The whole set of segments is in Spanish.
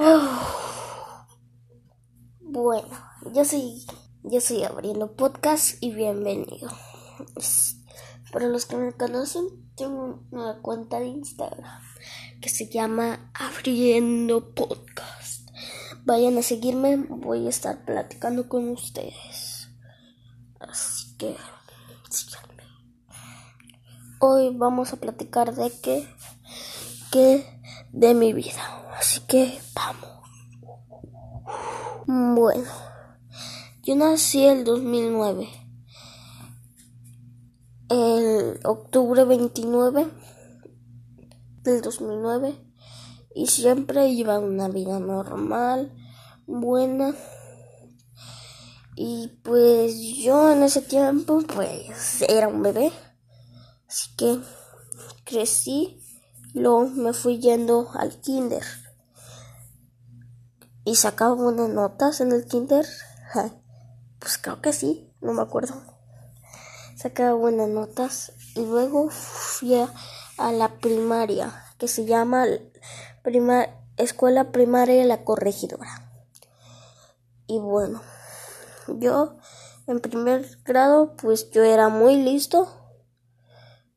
Bueno, yo soy, yo soy abriendo podcast y bienvenido. Para los que me conocen, tengo una cuenta de Instagram que se llama Abriendo Podcast. Vayan a seguirme, voy a estar platicando con ustedes. Así que síganme. Hoy vamos a platicar de qué, qué de mi vida. Así que vamos. Bueno, yo nací el 2009, el octubre 29 del 2009 y siempre iba una vida normal, buena. Y pues yo en ese tiempo pues era un bebé, así que crecí, luego me fui yendo al kinder y sacaba buenas notas en el kinder. Pues creo que sí, no me acuerdo. Sacaba buenas notas y luego fui a, la primaria que se llama Escuela Primaria La Corregidora. Y bueno, yo en primer grado pues yo era muy listo.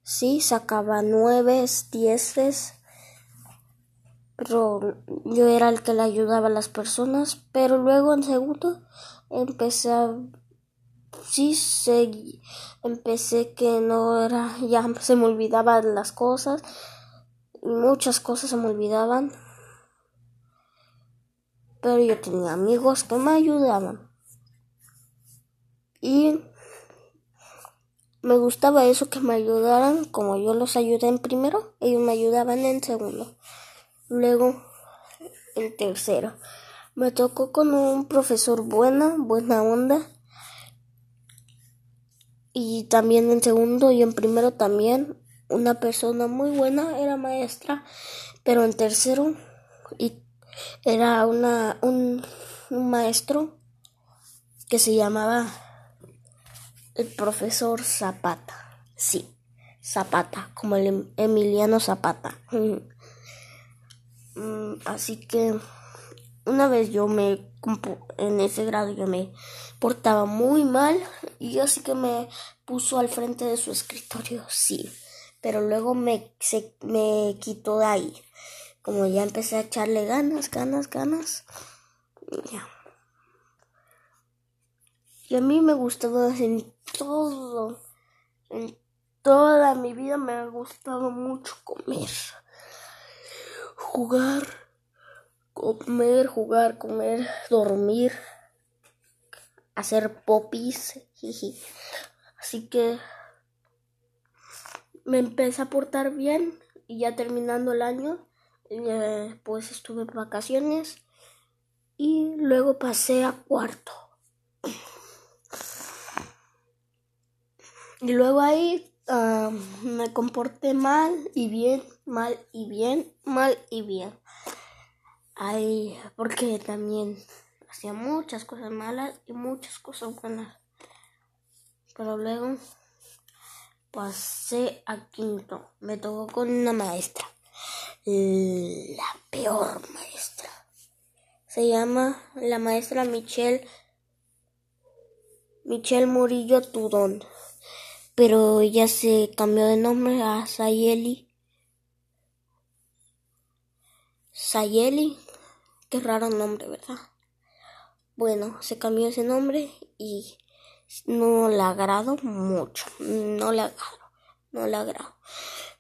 Sí, sacaba nueve, dieces yo era el que le ayudaba a las personas, pero luego en segundo empecé a sí seguí, empecé que no era ya se me olvidaban las cosas muchas cosas se me olvidaban pero yo tenía amigos que me ayudaban. Y me gustaba eso que me ayudaran como yo los ayudé en primero ellos me ayudaban en segundo Luego, en tercero, me tocó con un profesor buena, buena onda. Y también en segundo y en primero también una persona muy buena, era maestra. Pero en tercero y era una, un, un maestro que se llamaba el profesor Zapata. Sí, Zapata, como el Emiliano Zapata. Mm, así que una vez yo me en ese grado yo me portaba muy mal y así que me puso al frente de su escritorio, sí, pero luego me se me quitó de ahí. Como ya empecé a echarle ganas, ganas, ganas. Ya. Y a mí me gustaba en todo, en toda mi vida me ha gustado mucho comer jugar, comer, jugar, comer, dormir, hacer popis. Así que me empecé a portar bien y ya terminando el año, eh, pues estuve en vacaciones y luego pasé a cuarto. Y luego ahí Ah, me comporté mal y bien, mal y bien, mal y bien. Ay, porque también hacía muchas cosas malas y muchas cosas buenas. Pero luego pasé a quinto. Me tocó con una maestra. La peor maestra. Se llama la maestra Michelle Michelle Murillo Tudón pero ya se cambió de nombre a Sayeli. Sayeli, qué raro nombre, ¿verdad? Bueno, se cambió ese nombre y no le agrado mucho, no le agrado, no le agrado.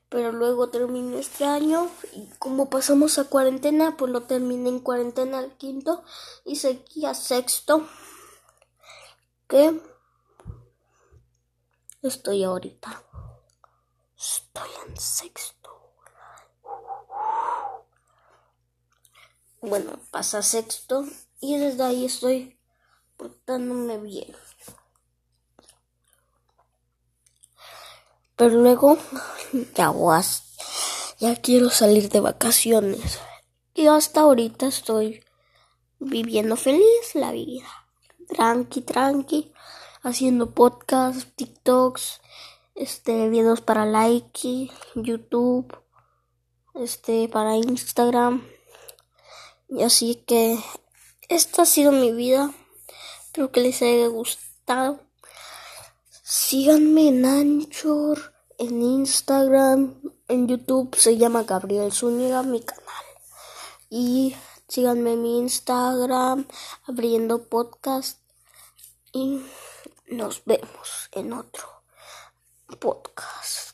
Pero luego terminó este año y como pasamos a cuarentena, pues lo terminé en cuarentena al quinto y seguí a sexto. Que estoy ahorita. Estoy en sexto. Bueno, pasa sexto y desde ahí estoy portándome bien. Pero luego ya vas, ya quiero salir de vacaciones. Y hasta ahorita estoy viviendo feliz la vida. Tranqui, tranqui haciendo podcasts, TikToks, este, videos para like, YouTube, este, para Instagram. Y así que esta ha sido mi vida. Espero que les haya gustado. Síganme en Anchor, en Instagram, en YouTube. Se llama Gabriel Zúñiga, mi canal. Y síganme en mi Instagram, abriendo podcast. Nos vemos en otro podcast.